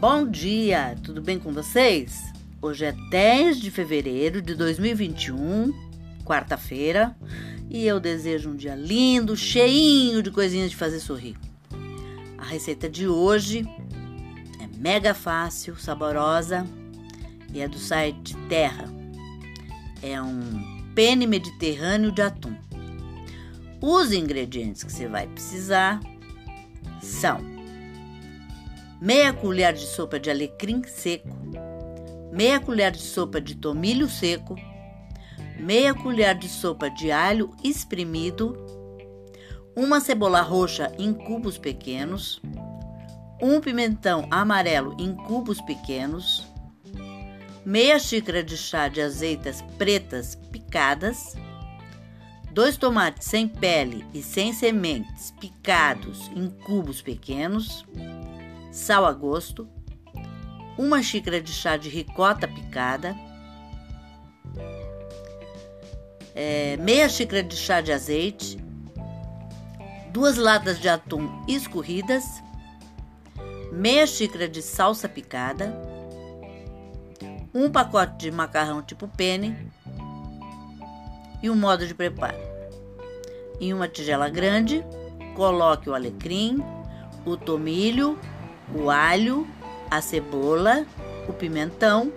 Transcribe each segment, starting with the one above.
Bom dia, tudo bem com vocês? Hoje é 10 de fevereiro de 2021, quarta-feira, e eu desejo um dia lindo, cheinho de coisinhas de fazer sorrir. A receita de hoje é mega fácil, saborosa e é do site Terra. É um penne mediterrâneo de atum. Os ingredientes que você vai precisar são meia colher de sopa de alecrim seco, meia colher de sopa de tomilho seco, meia colher de sopa de alho espremido, uma cebola roxa em cubos pequenos, um pimentão amarelo em cubos pequenos, meia xícara de chá de azeitas pretas picadas, dois tomates sem pele e sem sementes picados em cubos pequenos, sal a gosto, uma xícara de chá de ricota picada, é, meia xícara de chá de azeite, duas latas de atum escorridas, meia xícara de salsa picada, um pacote de macarrão tipo penne e um modo de preparo. Em uma tigela grande, coloque o alecrim, o tomilho, o alho, a cebola, o pimentão,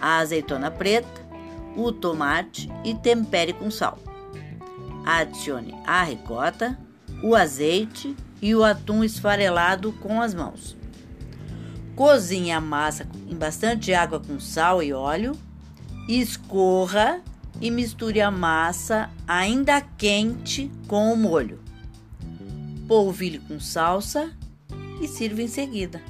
a azeitona preta, o tomate e tempere com sal. Adicione a ricota, o azeite e o atum esfarelado com as mãos. Cozinhe a massa em bastante água com sal e óleo, escorra e misture a massa ainda quente com o molho. Polvilhe com salsa e sirva em seguida.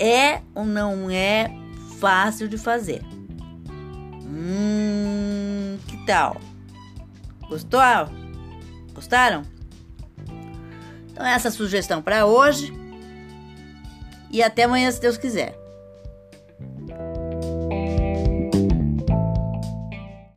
É ou não é fácil de fazer? Hum, que tal? Gostou? Gostaram? Então, essa sugestão para hoje. E até amanhã, se Deus quiser.